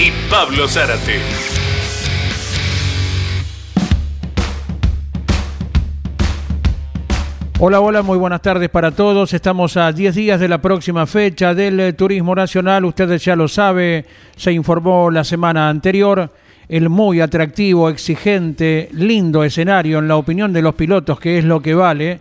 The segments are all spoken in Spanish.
y Pablo Zárate. Hola, hola, muy buenas tardes para todos. Estamos a 10 días de la próxima fecha del eh, Turismo Nacional. Ustedes ya lo sabe, se informó la semana anterior. El muy atractivo, exigente, lindo escenario en la opinión de los pilotos, que es lo que vale.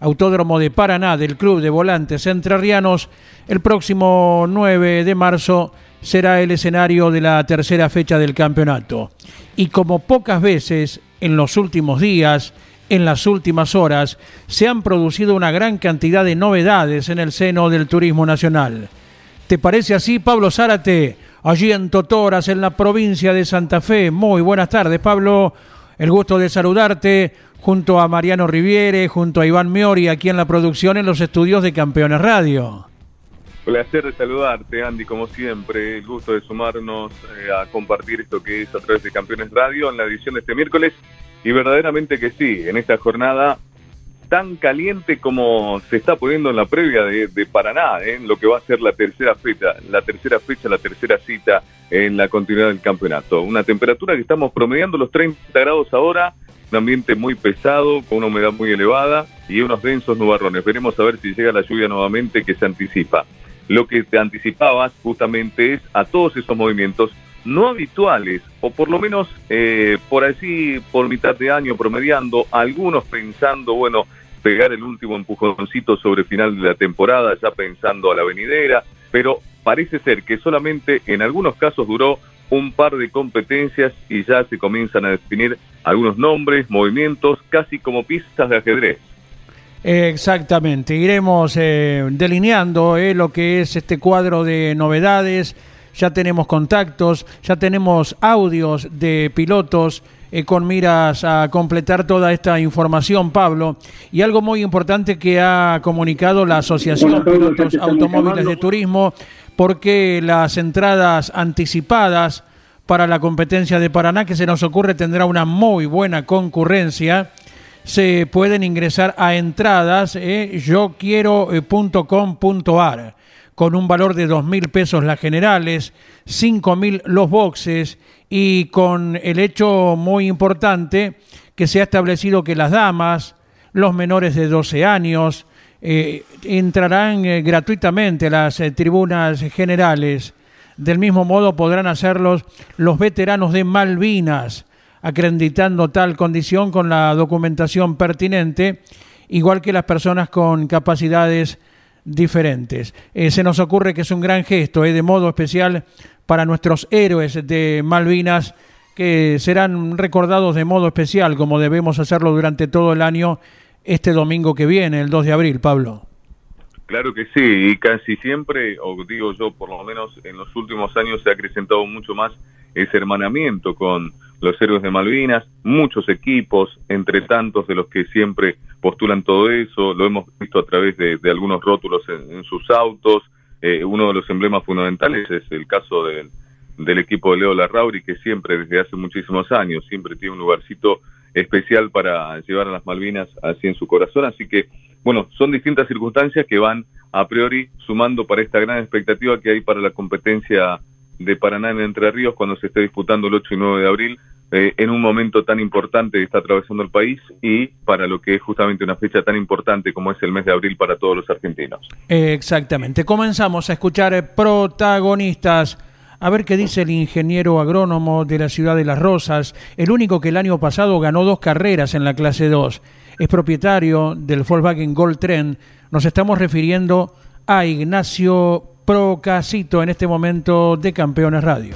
Autódromo de Paraná del Club de Volantes Entrerrianos. El próximo 9 de marzo será el escenario de la tercera fecha del campeonato. Y como pocas veces en los últimos días, en las últimas horas se han producido una gran cantidad de novedades en el seno del turismo nacional. ¿Te parece así, Pablo Zárate? Allí en Totoras, en la provincia de Santa Fe. Muy buenas tardes, Pablo. El gusto de saludarte junto a Mariano Riviere, junto a Iván Miori, aquí en la producción en los estudios de Campeones Radio. Placer de saludarte, Andy, como siempre. El gusto de sumarnos eh, a compartir esto que es a través de Campeones Radio en la edición de este miércoles y verdaderamente que sí, en esta jornada tan caliente como se está poniendo en la previa de, Paraná, ¿eh? en lo que va a ser la tercera fecha, la tercera fecha, la tercera cita en la continuidad del campeonato. Una temperatura que estamos promediando los 30 grados ahora, un ambiente muy pesado, con una humedad muy elevada y unos densos nubarrones. Veremos a ver si llega la lluvia nuevamente que se anticipa. Lo que te anticipabas justamente es a todos esos movimientos no habituales, o por lo menos eh, por así, por mitad de año promediando, algunos pensando, bueno, pegar el último empujoncito sobre final de la temporada, ya pensando a la venidera, pero parece ser que solamente en algunos casos duró un par de competencias y ya se comienzan a definir algunos nombres, movimientos, casi como pistas de ajedrez. Exactamente, iremos eh, delineando eh, lo que es este cuadro de novedades. Ya tenemos contactos, ya tenemos audios de pilotos eh, con miras a completar toda esta información, Pablo. Y algo muy importante que ha comunicado la Asociación de Pilotos Automóviles de Turismo, porque las entradas anticipadas para la competencia de Paraná, que se nos ocurre tendrá una muy buena concurrencia, se pueden ingresar a entradas eh, yo yoquiero.com.ar con un valor de dos mil pesos las generales, cinco mil los boxes y con el hecho muy importante que se ha establecido que las damas, los menores de 12 años, eh, entrarán eh, gratuitamente a las eh, tribunas generales. Del mismo modo podrán hacerlos los veteranos de Malvinas, acreditando tal condición con la documentación pertinente, igual que las personas con capacidades diferentes. Eh, se nos ocurre que es un gran gesto, eh, de modo especial para nuestros héroes de Malvinas, que serán recordados de modo especial, como debemos hacerlo durante todo el año, este domingo que viene, el 2 de abril, Pablo. Claro que sí, y casi siempre, o digo yo, por lo menos en los últimos años se ha acrecentado mucho más ese hermanamiento con los héroes de Malvinas, muchos equipos, entre tantos de los que siempre postulan todo eso, lo hemos visto a través de, algunos rótulos en, sus autos, eh, uno de los emblemas fundamentales es el caso del, del equipo de Leo Larrauri, que siempre, desde hace muchísimos años, siempre tiene un lugarcito especial para llevar a las Malvinas así en su corazón, así que, bueno, son distintas circunstancias que van a priori sumando para esta gran expectativa que hay para la competencia de Paraná en Entre Ríos cuando se esté disputando el 8 y 9 de abril, eh, en un momento tan importante que está atravesando el país y para lo que es justamente una fecha tan importante como es el mes de abril para todos los argentinos. Exactamente. Comenzamos a escuchar eh, protagonistas. A ver qué dice el ingeniero agrónomo de la ciudad de Las Rosas, el único que el año pasado ganó dos carreras en la clase 2. Es propietario del Volkswagen Gold Trend. Nos estamos refiriendo a Ignacio Procasito en este momento de Campeones Radio.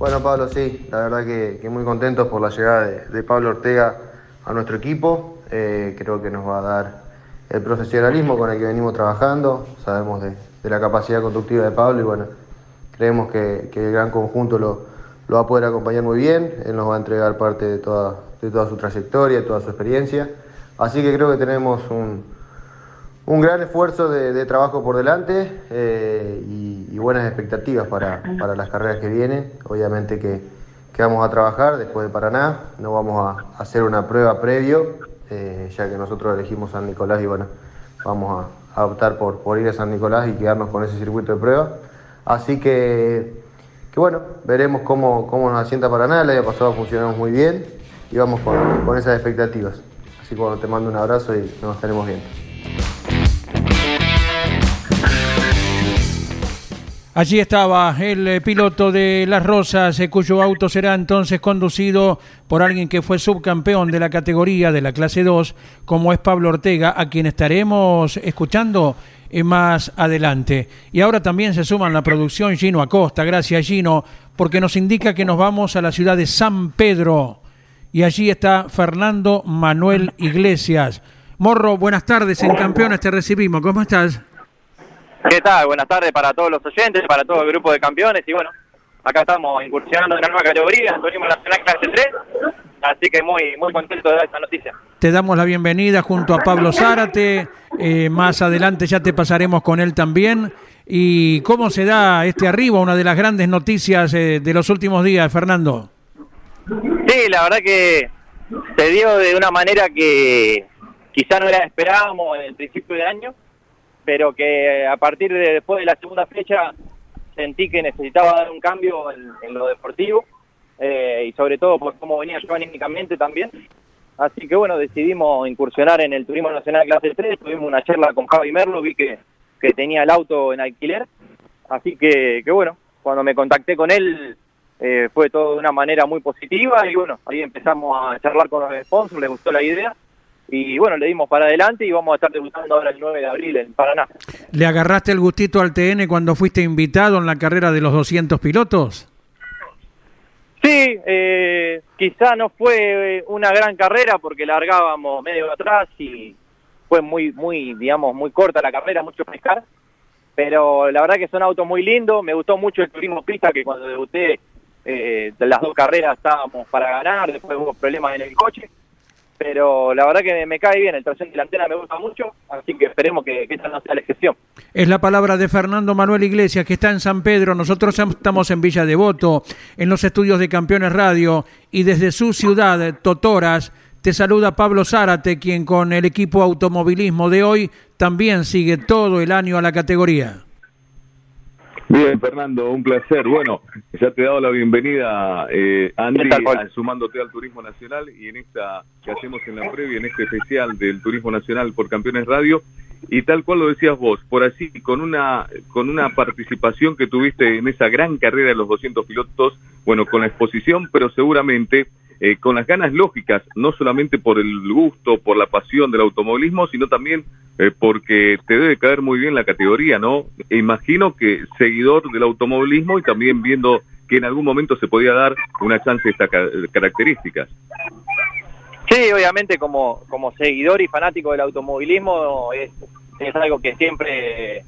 Bueno, Pablo, sí, la verdad que, muy contentos por la llegada de, Pablo Ortega a nuestro equipo. Eh, creo que nos va a dar el profesionalismo con el que venimos trabajando. Sabemos de, la capacidad conductiva de Pablo y bueno, creemos que, el gran conjunto lo, va a poder acompañar muy bien, él nos va a entregar parte de toda, de toda su trayectoria, toda su experiencia, así que creo que tenemos un, un gran esfuerzo de, trabajo por delante eh, y, buenas expectativas para, para, las carreras que vienen, obviamente que, que, vamos a trabajar después de Paraná, no vamos a hacer una prueba previo, eh, ya que nosotros elegimos San Nicolás y bueno, vamos a optar por, por ir a San Nicolás y quedarnos con ese circuito de prueba. Así que, que bueno, veremos cómo, cómo nos asienta Paraná. El año pasado funcionamos muy bien y vamos con, con esas expectativas. Así que bueno, te mando un abrazo y nos estaremos viendo. Allí estaba el eh, piloto de Las Rosas, eh, cuyo auto será entonces conducido por alguien que fue subcampeón de la categoría de la clase 2, como es Pablo Ortega, a quien estaremos escuchando eh, más adelante. Y ahora también se suma en la producción Gino Acosta. Gracias Gino, porque nos indica que nos vamos a la ciudad de San Pedro. Y allí está Fernando Manuel Iglesias. Morro, buenas tardes, en Campeones te recibimos. ¿Cómo estás? ¿Qué tal? Buenas tardes para todos los oyentes, para todo el grupo de campeones y bueno, acá estamos incursionando en una nueva categoría, en Turismo Nacional Clase 3, así que muy muy contento de dar esta noticia. Te damos la bienvenida junto a Pablo Zárate, eh, más adelante ya te pasaremos con él también. ¿Y cómo se da este arribo? Una de las grandes noticias eh, de los últimos días, Fernando. Sí, la verdad que se dio de una manera que quizá no la esperábamos en el principio del año, pero que a partir de después de la segunda fecha sentí que necesitaba dar un cambio en, lo deportivo eh, y sobre todo por cómo venía yo anímicamente también. Así que bueno, decidimos incursionar en el Turismo Nacional Clase 3, tuvimos una charla con Javi Merlo, vi que, que tenía el auto en alquiler, así que, que bueno, cuando me contacté con él eh, fue todo de una manera muy positiva y bueno, ahí empezamos a charlar con los sponsors, les gustó la idea y bueno, le dimos para adelante y vamos a estar debutando ahora el 9 de abril en Paraná. ¿Le agarraste el gustito al TN cuando fuiste invitado en la carrera de los 200 pilotos? Sí, eh, quizá no fue una gran carrera porque largábamos medio atrás y fue muy, muy, digamos, muy corta la carrera, mucho pescar, pero la verdad que son autos muy lindos, me gustó mucho el turismo pista que cuando debuté eh, las dos carreras estábamos para ganar, después hubo problemas en el coche, pero la verdad que me, cae bien, el tracción delantera me gusta mucho, así que esperemos que, esta no sea la excepción. Es la palabra de Fernando Manuel Iglesias, que está en San Pedro, nosotros estamos en Villa Devoto, en los estudios de Campeones Radio, y desde su ciudad, Totoras, te saluda Pablo Zárate, quien con el equipo automovilismo de hoy también sigue todo el año a la categoría. Bien, Fernando, un placer. Bueno, ya te he dado la bienvenida, eh, Andy, sumándote al Turismo Nacional y en esta que hacemos en la previa, en este especial del Turismo Nacional por Campeones Radio. Y tal cual lo decías vos, por así, con una, con una participación que tuviste en esa gran carrera de los 200 pilotos, bueno, con la exposición, pero seguramente eh, con las ganas lógicas, no solamente por el gusto, por la pasión del automovilismo, sino también eh, porque te debe caer muy bien la categoría, ¿no? Imagino que seguidor del automovilismo y también viendo que en algún momento se podía dar una chance de estas características. Sí, obviamente como, como seguidor y fanático del automovilismo es, es algo que siempre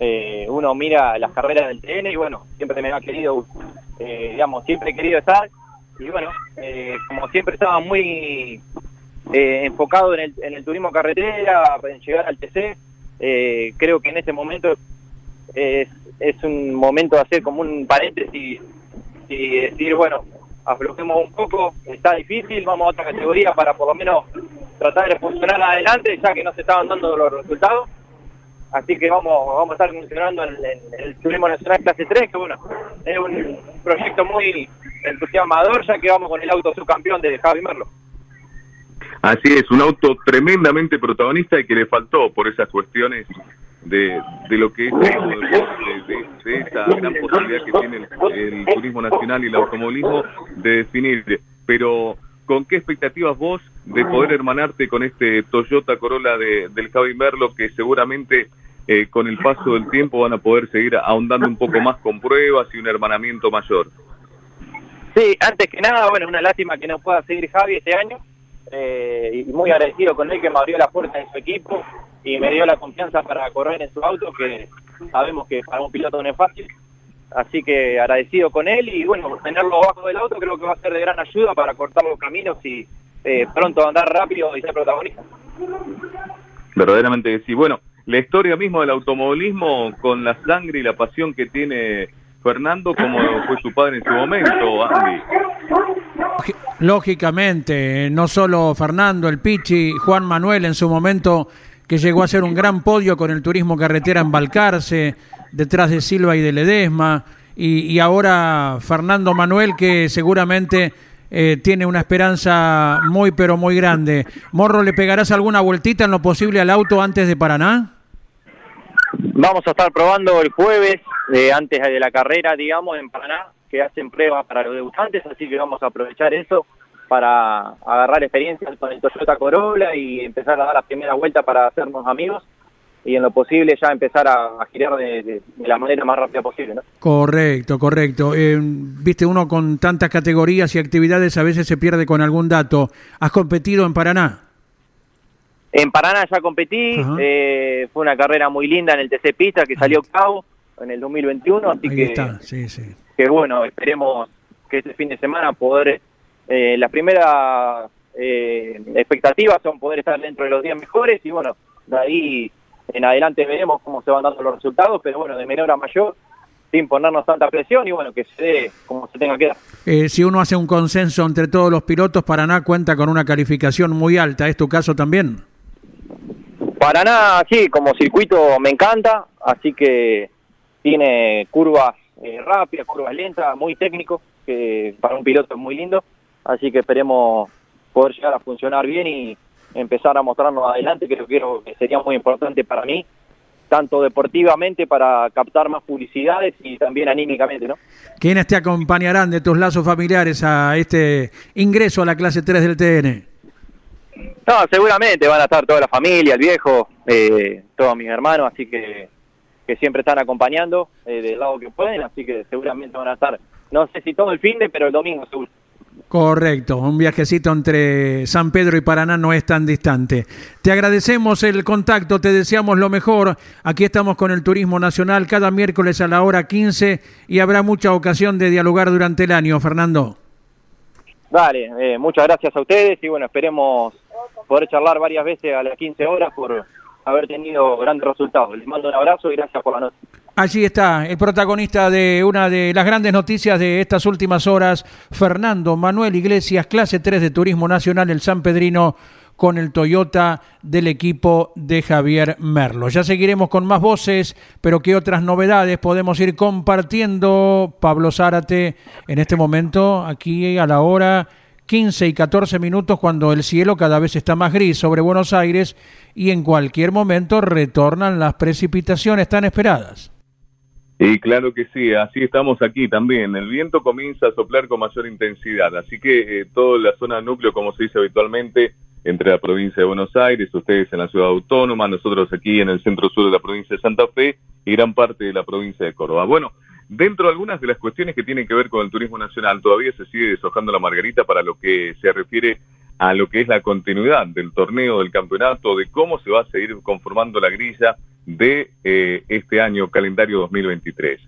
eh, uno mira las carreras del TN y bueno, siempre me ha querido, digamos, siempre he querido estar y bueno, eh, como siempre estaba muy eh, enfocado en el, en el turismo carretera, en llegar al TC, eh, creo que en este momento es, es un momento de hacer como un paréntesis y decir, bueno, aflojemos un poco, está difícil, vamos a otra categoría para por lo menos tratar de funcionar adelante, ya que no se estaban dando los resultados. Así que vamos, vamos a estar funcionando en, el Turismo Nacional Clase 3, que bueno, es un proyecto muy entusiasmador, ya que vamos con el auto subcampeón de Javi Merlo. Así es, un auto tremendamente protagonista y que le faltó por esas cuestiones de, de lo que es de, esa gran posibilidad que tiene el, turismo nacional y el automovilismo de definir. Pero, ¿con qué expectativas vos de poder hermanarte con este Toyota Corolla de, del Javi Merlo que seguramente eh, con el paso del tiempo van a poder seguir ahondando un poco más con pruebas y un hermanamiento mayor? Sí, antes que nada, bueno, una lástima que no pueda seguir Javi este año. Eh, y muy agradecido con él que me abrió la puerta en su equipo y me dio la confianza para correr en su auto, que sabemos que para un piloto no es fácil. así que agradecido con él y bueno, tenerlo abajo del auto creo que va a ser de gran ayuda para cortar los caminos y eh, pronto andar rápido y ser protagonista. Verdaderamente que sí. Bueno, la historia mismo del automovilismo con la sangre y la pasión que tiene Fernando como fue su padre en su momento, Andy. Lógicamente, no solo Fernando, el Pichi, Juan Manuel en su momento que llegó a ser un gran podio con el turismo carretera en Balcarce, detrás de Silva y de Ledesma, y, ahora Fernando Manuel que seguramente eh, tiene una esperanza muy pero muy grande. Morro, ¿le pegarás alguna vueltita en lo posible al auto antes de Paraná? Vamos a estar probando el jueves, eh, antes de la carrera, digamos, en Paraná, que hacen pruebas para los debutantes, así que vamos a aprovechar eso para agarrar experiencia con el Toyota Corolla y empezar a dar la primera vuelta para hacernos amigos y en lo posible ya empezar a, girar de, la manera más rápida posible. Correcto, correcto. Eh, viste, uno con tantas categorías y actividades a veces se pierde con algún dato. ¿Has competido en Paraná? En Paraná ya competí, eh, fue una carrera muy linda en el TC Pista que salió octavo en el 2021, así que, está. Sí, sí. que bueno, esperemos que este fin de semana poder eh, las primeras eh, expectativas son poder estar dentro de los días mejores y bueno, de ahí en adelante veremos cómo se van dando los resultados, pero bueno, de menor a mayor, sin ponernos tanta presión y bueno, que se dé como se tenga que dar. Eh, si uno hace un consenso entre todos los pilotos, Paraná cuenta con una calificación muy alta, ¿es tu caso también? Paraná, sí, como circuito me encanta, así que tiene curvas eh, rápidas, curvas lentas, muy técnico, que para un piloto es muy lindo así que esperemos poder llegar a funcionar bien y empezar a mostrarnos adelante, que creo que sería muy importante para mí, tanto deportivamente para captar más publicidades y también anímicamente, ¿no? ¿Quiénes te acompañarán de tus lazos familiares a este ingreso a la clase 3 del TN? No, seguramente van a estar toda la familia, el viejo, eh, todos mis hermanos, así que, que siempre están acompañando eh, del lado que pueden, así que seguramente van a estar, no sé si todo el fin de, pero el domingo seguro. Correcto, un viajecito entre San Pedro y Paraná no es tan distante. Te agradecemos el contacto, te deseamos lo mejor. Aquí estamos con el Turismo Nacional cada miércoles a la hora 15 y habrá mucha ocasión de dialogar durante el año, Fernando. Dale, eh, muchas gracias a ustedes y bueno, esperemos poder charlar varias veces a las 15 horas por haber tenido grandes resultados. Les mando un abrazo y gracias por la noche. Allí está el protagonista de una de las grandes noticias de estas últimas horas, Fernando Manuel Iglesias, clase 3 de Turismo Nacional, el San Pedrino, con el Toyota del equipo de Javier Merlo. Ya seguiremos con más voces, pero ¿qué otras novedades podemos ir compartiendo? Pablo Zárate, en este momento, aquí a la hora 15 y 14 minutos, cuando el cielo cada vez está más gris sobre Buenos Aires y en cualquier momento retornan las precipitaciones tan esperadas. Y claro que sí, así estamos aquí también. El viento comienza a soplar con mayor intensidad, así que eh, toda la zona núcleo, como se dice habitualmente, entre la provincia de Buenos Aires, ustedes en la ciudad autónoma, nosotros aquí en el centro sur de la provincia de Santa Fe y gran parte de la provincia de Córdoba. Bueno, dentro de algunas de las cuestiones que tienen que ver con el turismo nacional, todavía se sigue deshojando la margarita para lo que se refiere a lo que es la continuidad del torneo, del campeonato, de cómo se va a seguir conformando la grilla de eh, este año calendario 2023.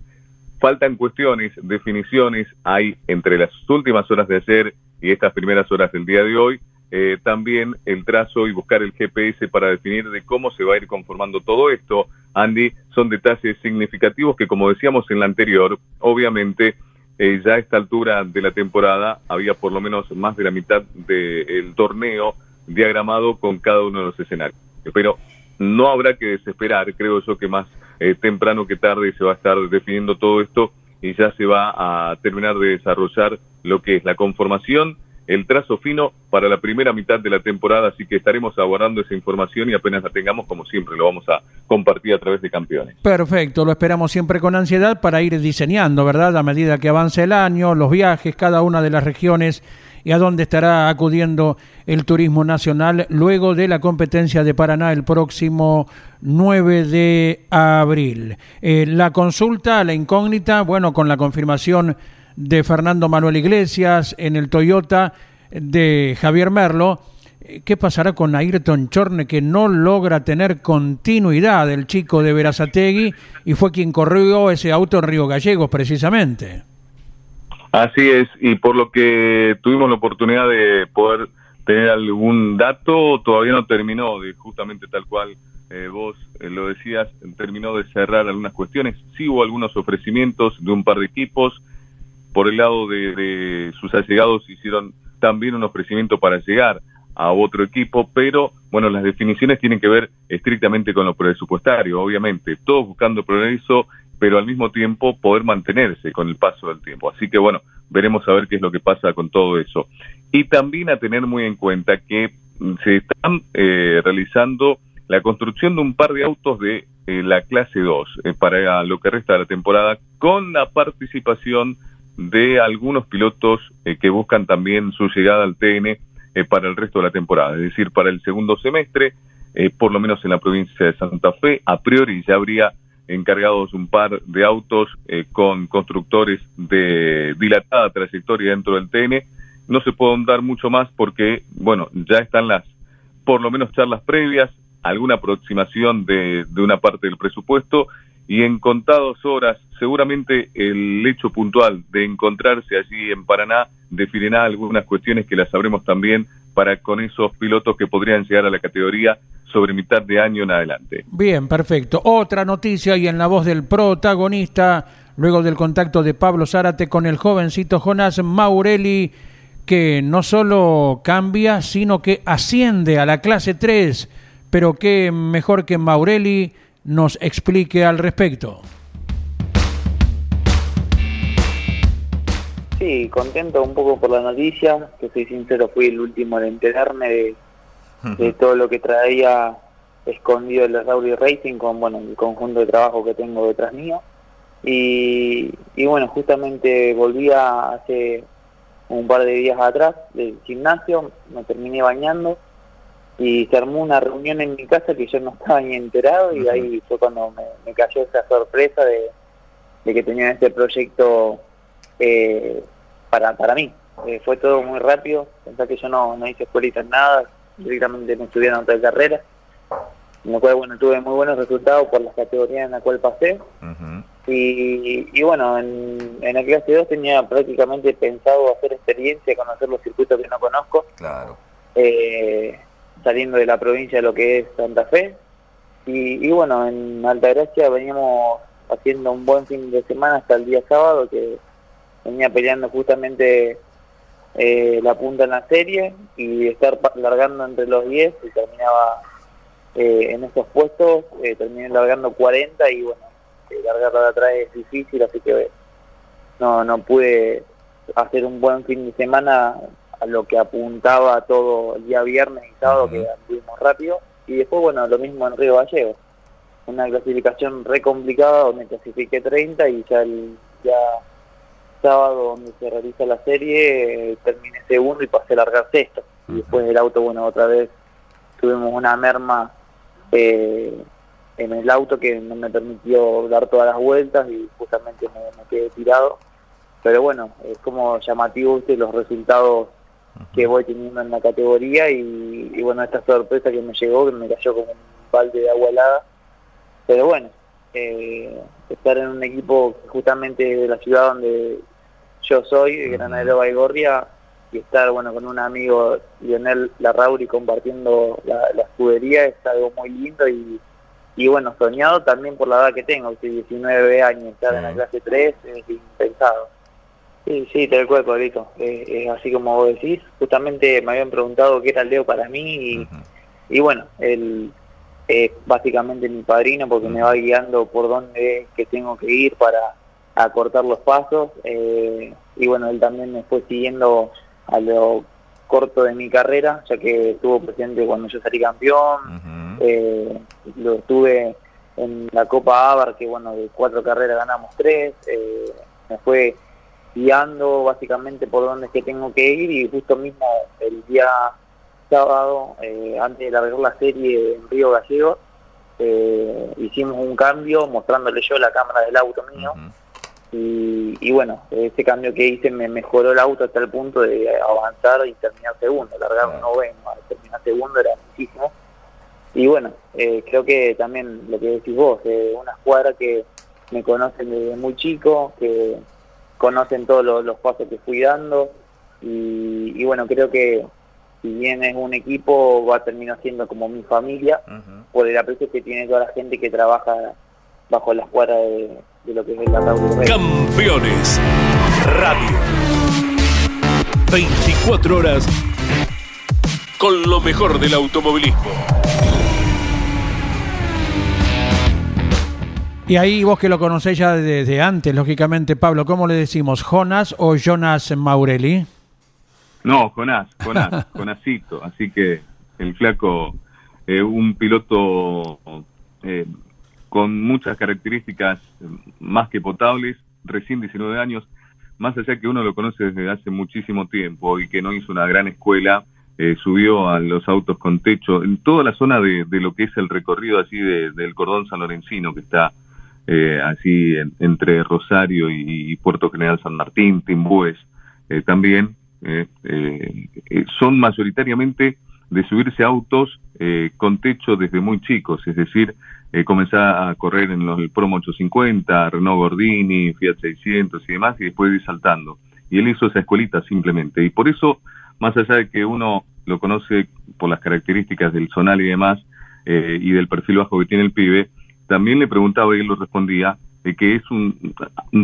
Faltan cuestiones, definiciones, hay entre las últimas horas de ayer y estas primeras horas del día de hoy, eh, también el trazo y buscar el GPS para definir de cómo se va a ir conformando todo esto. Andy, son detalles significativos que, como decíamos en la anterior, obviamente eh, ya a esta altura de la temporada había por lo menos más de la mitad del torneo diagramado con cada uno de los escenarios. Pero no habrá que desesperar, creo yo que más eh, temprano que tarde se va a estar definiendo todo esto y ya se va a terminar de desarrollar lo que es la conformación, el trazo fino para la primera mitad de la temporada, así que estaremos aguardando esa información y apenas la tengamos, como siempre, lo vamos a compartir a través de campeones. Perfecto, lo esperamos siempre con ansiedad para ir diseñando, ¿verdad? A medida que avance el año, los viajes, cada una de las regiones y a dónde estará acudiendo el turismo nacional luego de la competencia de Paraná el próximo 9 de abril. Eh, la consulta, la incógnita, bueno, con la confirmación de Fernando Manuel Iglesias en el Toyota de Javier Merlo, ¿qué pasará con Ayrton Chorne que no logra tener continuidad el chico de Verazategui y fue quien corrió ese auto en Río Gallegos precisamente? Así es, y por lo que tuvimos la oportunidad de poder tener algún dato, todavía no terminó de justamente tal cual eh, vos eh, lo decías, terminó de cerrar algunas cuestiones. Sí hubo algunos ofrecimientos de un par de equipos. Por el lado de, sus allegados hicieron también un ofrecimiento para llegar a otro equipo, pero bueno, las definiciones tienen que ver estrictamente con lo presupuestario, obviamente, todos buscando progreso, pero al mismo tiempo poder mantenerse con el paso del tiempo. Así que bueno, veremos a ver qué es lo que pasa con todo eso. Y también a tener muy en cuenta que se están eh, realizando la construcción de un par de autos de eh, la clase 2 eh, para lo que resta de la temporada, con la participación de algunos pilotos eh, que buscan también su llegada al TN para el resto de la temporada, es decir, para el segundo semestre, por lo menos en la provincia de Santa Fe, a priori ya habría encargados un par de autos con constructores de dilatada trayectoria dentro del TN. No se puede dar mucho más porque, bueno, ya están las, por lo menos charlas previas, alguna aproximación de, de una parte del presupuesto y en contadas horas seguramente el hecho puntual de encontrarse allí en Paraná definirá algunas cuestiones que las sabremos también para con esos pilotos que podrían llegar a la categoría sobre mitad de año en adelante. Bien, perfecto. Otra noticia y en la voz del protagonista, luego del contacto de Pablo Zárate con el jovencito Jonás Maurelli, que no solo cambia, sino que asciende a la clase 3 pero qué mejor que Maurelli nos explique al respecto. Sí, contento un poco por la noticia, que soy sincero, fui el último en enterarme de, todo lo que traía escondido el Rauri Racing con bueno el conjunto de trabajo que tengo detrás mío. Y, y bueno, justamente volvía hace un par de días atrás del gimnasio, me terminé bañando y se armó una reunión en mi casa que yo no estaba ni enterado y ahí fue cuando me, cayó esa sorpresa de, que tenían este proyecto eh, para, para mí. Eh, fue todo muy rápido, pensé que yo no, no hice escuelita en nada, directamente me estudiaron otra carrera, en lo cual bueno, tuve muy buenos resultados por las categorías en la cual pasé. y, y, bueno, en, en la clase 2 tenía prácticamente pensado hacer experiencia, conocer los circuitos que no conozco. Claro. Eh, saliendo de la provincia de lo que es Santa Fe. Y, bueno, en Altagracia veníamos haciendo un buen fin de semana hasta el día sábado, que venía peleando justamente eh, la punta en la serie y estar largando entre los 10 y terminaba eh, en esos puestos, eh, terminé largando 40 y bueno, largar de atrás es difícil, así que no, no pude hacer un buen fin de semana a lo que apuntaba todo el día viernes y sábado, que anduvimos rápido. Y después, bueno, lo mismo en Río Gallegos. Una clasificación re complicada donde clasifiqué 30 y ya el ya sábado donde se realiza la serie terminé segundo y pasé a largar sexto. Y después del auto, bueno, otra vez tuvimos una merma eh, en el auto que no me permitió dar todas las vueltas y justamente me, quedé tirado. Pero bueno, es como llamativo usted los resultados que voy teniendo en la categoría y, bueno, esta sorpresa que me llegó, que me cayó como un balde de agua helada. Pero bueno, eh, estar en un equipo justamente de la ciudad donde yo soy, de Granadero Baigorria, y estar bueno con un amigo Lionel Larrauri compartiendo la, escudería es algo muy lindo y, y bueno, soñado también por la edad que tengo, 19 años, estar en la clase 3 es impensado. Sí, sí, te recuerdo, Pablito. es así como vos decís. Justamente me habían preguntado qué era el Leo para mí y, bueno, él es básicamente mi padrino porque me va guiando por dónde que tengo que ir para acortar los pasos. Eh, y bueno, él también me fue siguiendo a lo corto de mi carrera, ya que estuvo presente cuando yo salí campeón. Eh, lo estuve en la Copa Abar, que bueno, de cuatro carreras ganamos tres. Eh, me fue guiando básicamente por dónde es que tengo que ir y justo mismo el día sábado, eh, antes de largar la serie en Río Gallegos, eh, hicimos un cambio mostrándole yo la cámara del auto mío Y, bueno, ese cambio que hice me mejoró el auto hasta el punto de avanzar y terminar segundo. Largar un noveno, terminar segundo era muchísimo. Y bueno, eh, creo que también lo que decís vos, eh, una escuadra que me conocen desde muy chico, que conocen todos los, pasos que fui dando. Y, bueno, creo que si bien es un equipo, va a terminar siendo como mi familia, por el aprecio que tiene toda la gente que trabaja bajo la escuadra de, lo que es la Campeones Radio. 24 horas con lo mejor del automovilismo. Y ahí vos que lo conocés ya desde antes, lógicamente, Pablo, ¿cómo le decimos? ¿Jonas o Jonas Maurelli? No, Jonás, Jonás, Jonasito. Así que el flaco, eh, un piloto eh, con muchas características más que potables, recién 19 años, más allá que uno lo conoce desde hace muchísimo tiempo y que no hizo una gran escuela, eh, subió a los autos con techo en toda la zona de, lo que es el recorrido así del cordón San Lorencino, que está eh, así entre Rosario y, Puerto General San Martín, Timbúes eh, también, eh, son mayoritariamente de subirse a autos con techo desde muy chicos, es decir, comenzar a correr en los el Promo 850, Renault Gordini, Fiat 600 y demás, y después ir saltando. Y él hizo esa escuelita simplemente. Y por eso, más allá de que uno lo conoce por las características del zonal y demás, y del perfil bajo que tiene el pibe, también le preguntaba y él lo respondía, de que es un,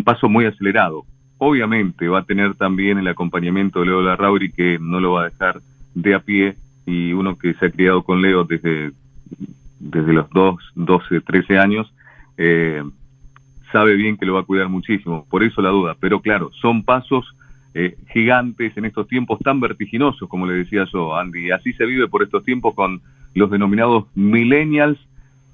paso muy acelerado. Obviamente va a tener también el acompañamiento de Leo Larrauri, que no lo va a dejar de a pie, y uno que se ha criado con Leo desde, desde los 2, 12, 13 años, eh, sabe bien que lo va a cuidar muchísimo, por eso la duda. Pero claro, son pasos eh, gigantes en estos tiempos tan vertiginosos, como le decía yo, Andy. Así se vive por estos tiempos con los denominados millennials,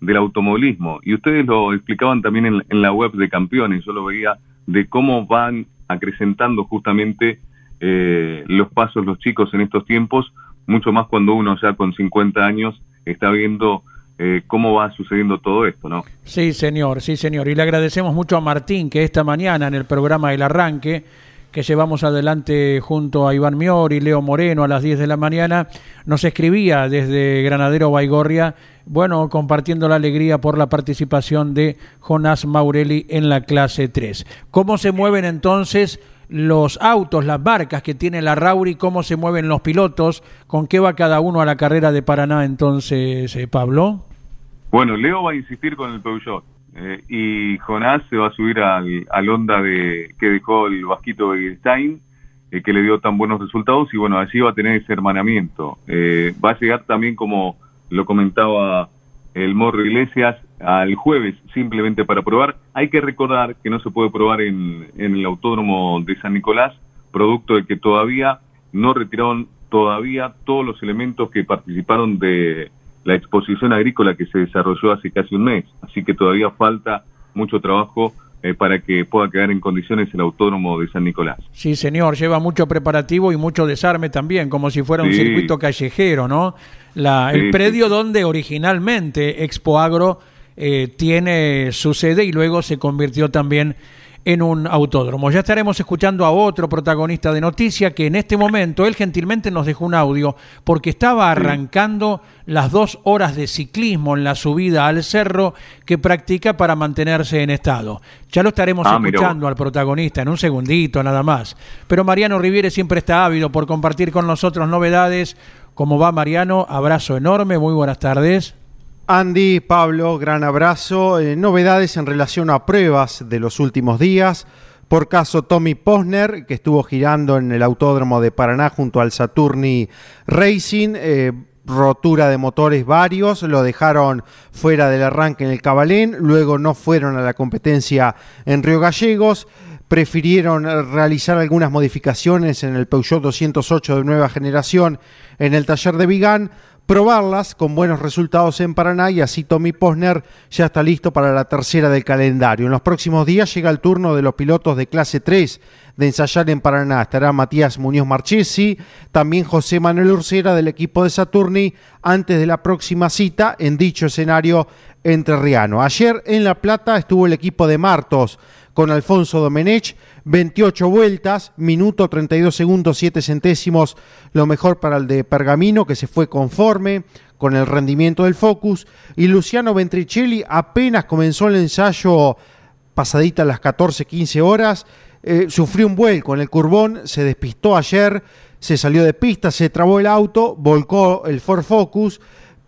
del automovilismo. Y ustedes lo explicaban también en, la web de campeones, yo lo veía, de cómo van acrecentando justamente eh, los pasos los chicos en estos tiempos, mucho más cuando uno ya con 50 años está viendo eh, cómo va sucediendo todo esto, ¿no? Sí, señor, sí, señor. Y le agradecemos mucho a Martín que esta mañana en el programa El Arranque que llevamos adelante junto a Iván Mior y Leo Moreno a las 10 de la mañana, nos escribía desde Granadero Baigorria, bueno, compartiendo la alegría por la participación de Jonás Maurelli en la clase 3. ¿Cómo se mueven entonces los autos, las barcas que tiene la Rauri, cómo se mueven los pilotos, con qué va cada uno a la carrera de Paraná entonces, eh, Pablo? Bueno, Leo va a insistir con el Peugeot. Eh, y Jonás se va a subir al, al Honda de, que dejó el Vasquito Begelstein, eh, que le dio tan buenos resultados, y bueno, allí va a tener ese hermanamiento. Eh, va a llegar también, como lo comentaba el Morro Iglesias, al jueves, simplemente para probar. Hay que recordar que no se puede probar en, en el Autódromo de San Nicolás, producto de que todavía no retiraron todavía todos los elementos que participaron de la exposición agrícola que se desarrolló hace casi un mes. Así que todavía falta mucho trabajo eh, para que pueda quedar en condiciones el autónomo de San Nicolás. Sí, señor, lleva mucho preparativo y mucho desarme también, como si fuera un circuito callejero, ¿no? La, el predio donde originalmente Expo Agro eh, tiene su sede y luego se convirtió también en un autódromo. Ya estaremos escuchando a otro protagonista de noticia que en este momento él gentilmente nos dejó un audio porque estaba arrancando las dos horas de ciclismo en la subida al cerro que practica para mantenerse en estado. Ya lo estaremos ah, escuchando al protagonista en un segundito nada más. Pero Mariano Riviere siempre está ávido por compartir con nosotros novedades. ¿Cómo va Mariano? Abrazo enorme, muy buenas tardes. Andy, Pablo, gran abrazo. Eh, novedades en relación a pruebas de los últimos días. Por caso Tommy Posner, que estuvo girando en el autódromo de Paraná junto al Saturni Racing. Eh, rotura de motores varios, lo dejaron fuera del arranque en el Cabalén, luego no fueron a la competencia en Río Gallegos, prefirieron realizar algunas modificaciones en el Peugeot 208 de nueva generación en el taller de Vigán, probarlas con buenos resultados en Paraná y así Tommy Posner ya está listo para la tercera del calendario. En los próximos días llega el turno de los pilotos de clase 3 de ensayar en Paraná. Estará Matías Muñoz Marchesi, también José Manuel Ursera del equipo de Saturni antes de la próxima cita en dicho escenario entrerriano. Ayer en La Plata estuvo el equipo de Martos con Alfonso Domenech, 28 vueltas, minuto 32 segundos 7 centésimos, lo mejor para el de Pergamino que se fue conforme con el rendimiento del Focus y Luciano Ventricelli apenas comenzó el ensayo pasadita a las 14-15 horas, eh, sufrió un vuelco en el curbón, se despistó ayer, se salió de pista, se trabó el auto, volcó el Ford Focus,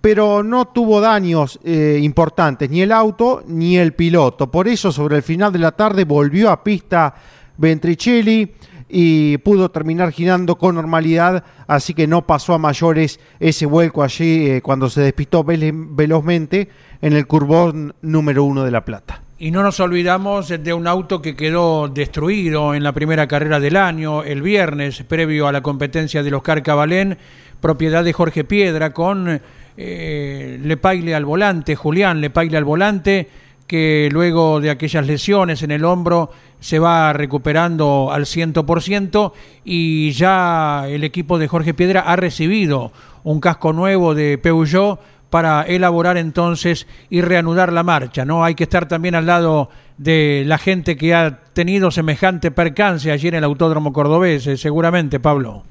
pero no tuvo daños eh, importantes, ni el auto ni el piloto. Por eso, sobre el final de la tarde, volvió a pista Ventricelli y pudo terminar girando con normalidad, así que no pasó a mayores ese vuelco allí eh, cuando se despistó velozmente en el curbón número uno de La Plata. Y no nos olvidamos de un auto que quedó destruido en la primera carrera del año, el viernes, previo a la competencia del Oscar Cabalén, propiedad de Jorge Piedra, con eh, Lepaile al volante, Julián Lepaile al volante, que luego de aquellas lesiones en el hombro se va recuperando al 100% y ya el equipo de Jorge Piedra ha recibido un casco nuevo de Peugeot para elaborar entonces y reanudar la marcha, ¿no? Hay que estar también al lado de la gente que ha tenido semejante percance allí en el Autódromo Cordobés, eh, seguramente, Pablo.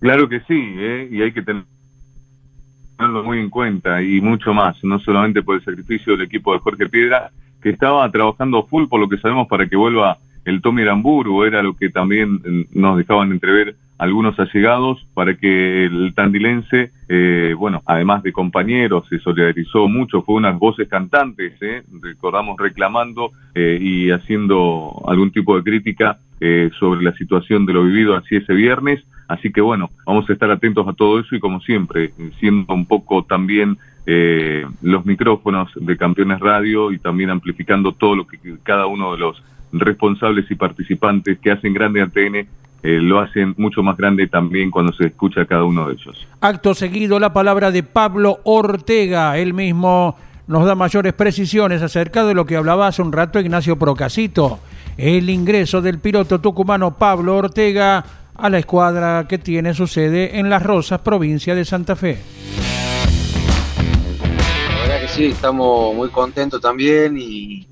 Claro que sí, ¿eh? y hay que tenerlo muy en cuenta y mucho más, no solamente por el sacrificio del equipo de Jorge Piedra, que estaba trabajando full por lo que sabemos para que vuelva el Tommy Aramburu, era lo que también eh, nos dejaban entrever algunos allegados para que el tandilense, eh, bueno, además de compañeros, se solidarizó mucho, fue unas voces cantantes, eh, recordamos reclamando eh, y haciendo algún tipo de crítica eh, sobre la situación de lo vivido así ese viernes, así que bueno, vamos a estar atentos a todo eso y como siempre, siendo un poco también eh, los micrófonos de Campeones Radio y también amplificando todo lo que cada uno de los responsables y participantes que hacen grande ATN eh, lo hacen mucho más grande también cuando se escucha a cada uno de ellos. Acto seguido, la palabra de Pablo Ortega, él mismo nos da mayores precisiones acerca de lo que hablaba hace un rato Ignacio Procasito, el ingreso del piloto tucumano Pablo Ortega a la escuadra que tiene su sede en Las Rosas, provincia de Santa Fe. La verdad que sí, estamos muy contentos también y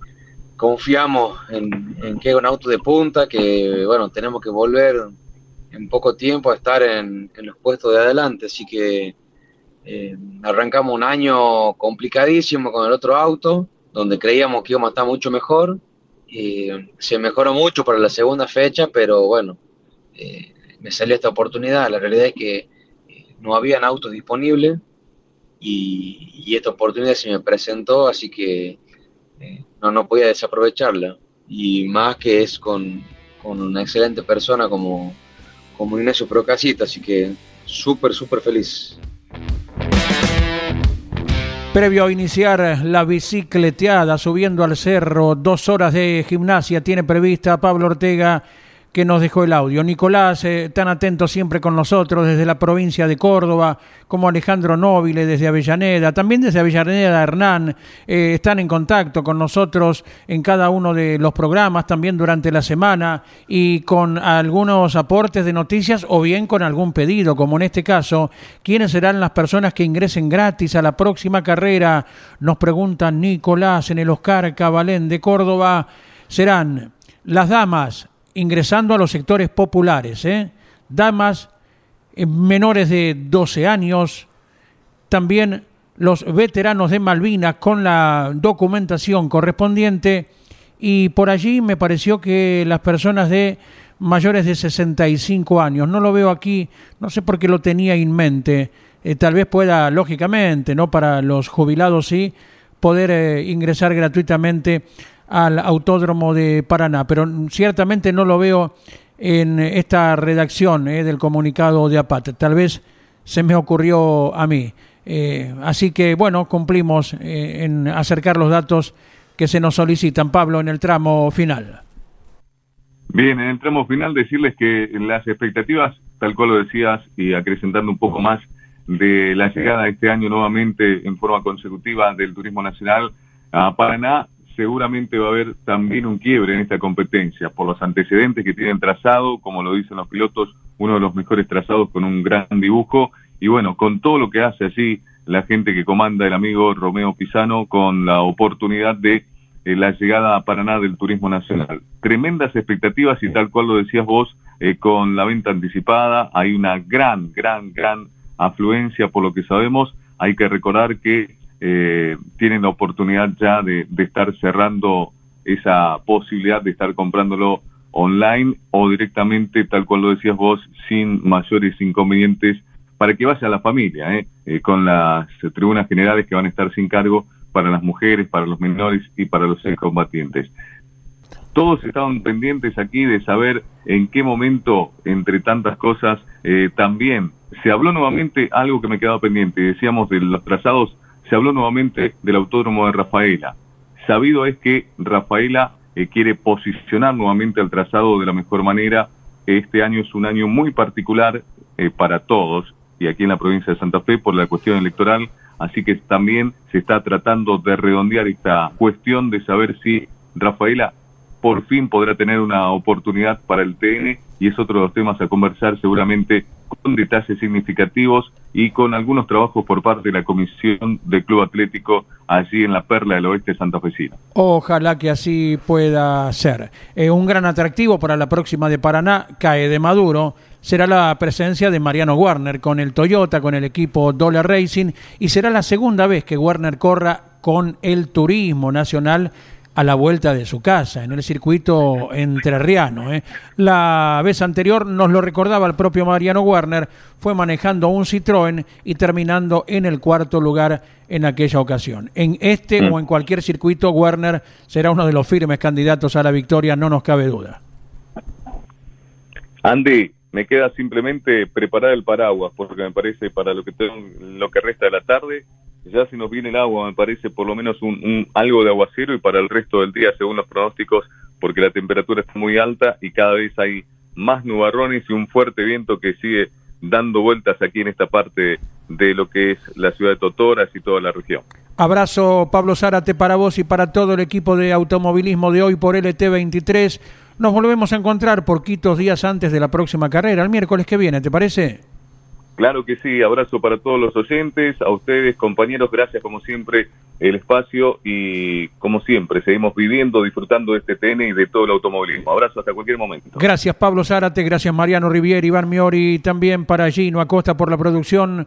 confiamos en, que es un auto de punta, que bueno, tenemos que volver en poco tiempo a estar en, los puestos de adelante, así que eh, arrancamos un año complicadísimo con el otro auto, donde creíamos que íbamos a estar mucho mejor, y se mejoró mucho para la segunda fecha, pero bueno, eh, me salió esta oportunidad, la realidad es que eh, no habían autos disponibles y, y esta oportunidad se me presentó, así que no, no podía desaprovecharla. Y más que es con, una excelente persona como, como Ignacio Procasita, así que súper, súper feliz. Previo a iniciar la bicicleteada subiendo al cerro, dos horas de gimnasia tiene prevista Pablo Ortega que nos dejó el audio. Nicolás, eh, tan atento siempre con nosotros desde la provincia de Córdoba, como Alejandro Nóbile desde Avellaneda, también desde Avellaneda Hernán, eh, están en contacto con nosotros en cada uno de los programas, también durante la semana, y con algunos aportes de noticias o bien con algún pedido, como en este caso, ¿quiénes serán las personas que ingresen gratis a la próxima carrera? Nos pregunta Nicolás en el Oscar Cabalén de Córdoba. Serán las damas ingresando a los sectores populares, ¿eh? damas eh, menores de 12 años, también los veteranos de Malvinas con la documentación correspondiente. Y por allí me pareció que las personas de mayores de 65 años, no lo veo aquí, no sé por qué lo tenía en mente, eh, tal vez pueda, lógicamente, no para los jubilados sí, poder ingresar gratuitamente al Autódromo de Paraná, pero ciertamente no lo veo en esta redacción eh, del comunicado de APAT. Tal vez se me ocurrió a mí. Eh, así que, bueno, cumplimos eh, en acercar los datos que se nos solicitan, Pablo, en el tramo final. Bien, en el tramo final decirles que las expectativas, tal cual lo decías, y acrecentando un poco más, de la llegada este año nuevamente en forma consecutiva del turismo nacional a Paraná, seguramente va a haber también un quiebre en esta competencia por los antecedentes que tienen trazado, como lo dicen los pilotos, uno de los mejores trazados con un gran dibujo y bueno, con todo lo que hace allí la gente que comanda el amigo Romeo Pisano con la oportunidad de eh, la llegada a Paraná del turismo nacional. Tremendas expectativas y tal cual lo decías vos, eh, con la venta anticipada hay una gran, gran, gran afluencia por lo que sabemos. Hay que recordar que eh, tienen la oportunidad ya de, de estar cerrando esa posibilidad de estar comprándolo online o directamente, tal cual lo decías vos, sin mayores inconvenientes para que vaya a la familia, ¿eh? Eh, con las tribunas generales que van a estar sin cargo para las mujeres, para los menores y para los combatientes. Todos estaban pendientes aquí de saber en qué momento, entre tantas cosas, eh, también se habló nuevamente algo que me quedaba pendiente, decíamos de los trazados, se habló nuevamente del autódromo de Rafaela. Sabido es que Rafaela quiere posicionar nuevamente el trazado de la mejor manera. Este año es un año muy particular para todos, y aquí en la provincia de Santa Fe por la cuestión electoral, así que también se está tratando de redondear esta cuestión de saber si Rafaela por fin podrá tener una oportunidad para el TN y es otro de los temas a conversar seguramente con detalles significativos y con algunos trabajos por parte de la Comisión del Club Atlético allí en la Perla del Oeste santafesino. Ojalá que así pueda ser. Eh, un gran atractivo para la próxima de Paraná, cae de Maduro, será la presencia de Mariano Warner con el Toyota, con el equipo Dollar Racing, y será la segunda vez que Warner corra con el turismo nacional a la vuelta de su casa, en el circuito entrerriano. ¿eh? La vez anterior, nos lo recordaba el propio Mariano Werner, fue manejando un Citroën y terminando en el cuarto lugar en aquella ocasión. En este mm. o en cualquier circuito, Werner será uno de los firmes candidatos a la victoria, no nos cabe duda. Andy, me queda simplemente preparar el paraguas, porque me parece para lo que, tengo, lo que resta de la tarde ya si nos viene el agua, me parece por lo menos un, algo de aguacero y para el resto del día, según los pronósticos, porque la temperatura está muy alta y cada vez hay más nubarrones y un fuerte viento que sigue dando vueltas aquí en esta parte de lo que es la ciudad de Totoras y toda la región. Abrazo Pablo Zárate para vos y para todo el equipo de automovilismo de hoy por LT23. Nos volvemos a encontrar por quitos días antes de la próxima carrera, el miércoles que viene, ¿te parece? Claro que sí, abrazo para todos los oyentes, a ustedes compañeros, gracias como siempre el espacio y como siempre seguimos viviendo, disfrutando de este TN y de todo el automovilismo. Abrazo hasta cualquier momento. Gracias Pablo Zárate, gracias Mariano Riviera, Iván Miori, también para Gino Acosta por la producción.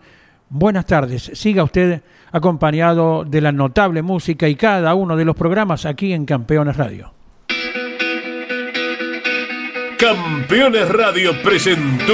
Buenas tardes, siga usted acompañado de la notable música y cada uno de los programas aquí en Campeones Radio. Campeones Radio presentó